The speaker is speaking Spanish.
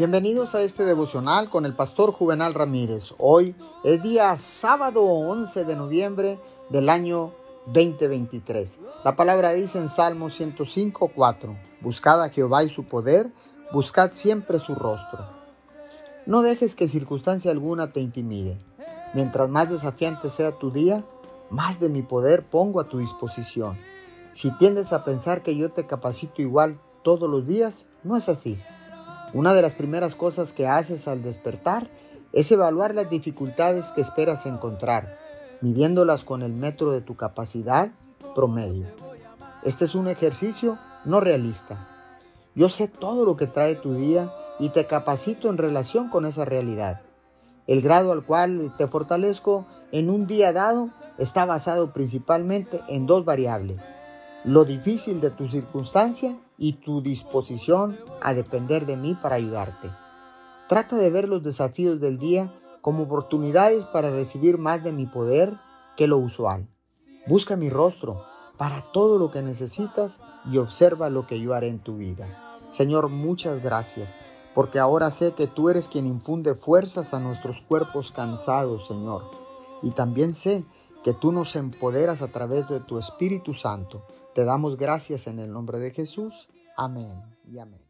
Bienvenidos a este devocional con el pastor Juvenal Ramírez. Hoy es día sábado 11 de noviembre del año 2023. La palabra dice en Salmo 105, 4, Buscad a Jehová y su poder, buscad siempre su rostro. No dejes que circunstancia alguna te intimide. Mientras más desafiante sea tu día, más de mi poder pongo a tu disposición. Si tiendes a pensar que yo te capacito igual todos los días, no es así. Una de las primeras cosas que haces al despertar es evaluar las dificultades que esperas encontrar, midiéndolas con el metro de tu capacidad promedio. Este es un ejercicio no realista. Yo sé todo lo que trae tu día y te capacito en relación con esa realidad. El grado al cual te fortalezco en un día dado está basado principalmente en dos variables, lo difícil de tu circunstancia y tu disposición a depender de mí para ayudarte. Trata de ver los desafíos del día como oportunidades para recibir más de mi poder que lo usual. Busca mi rostro para todo lo que necesitas y observa lo que yo haré en tu vida. Señor, muchas gracias, porque ahora sé que tú eres quien infunde fuerzas a nuestros cuerpos cansados, Señor. Y también sé que tú nos empoderas a través de tu Espíritu Santo. Te damos gracias en el nombre de Jesús. Amén y amén.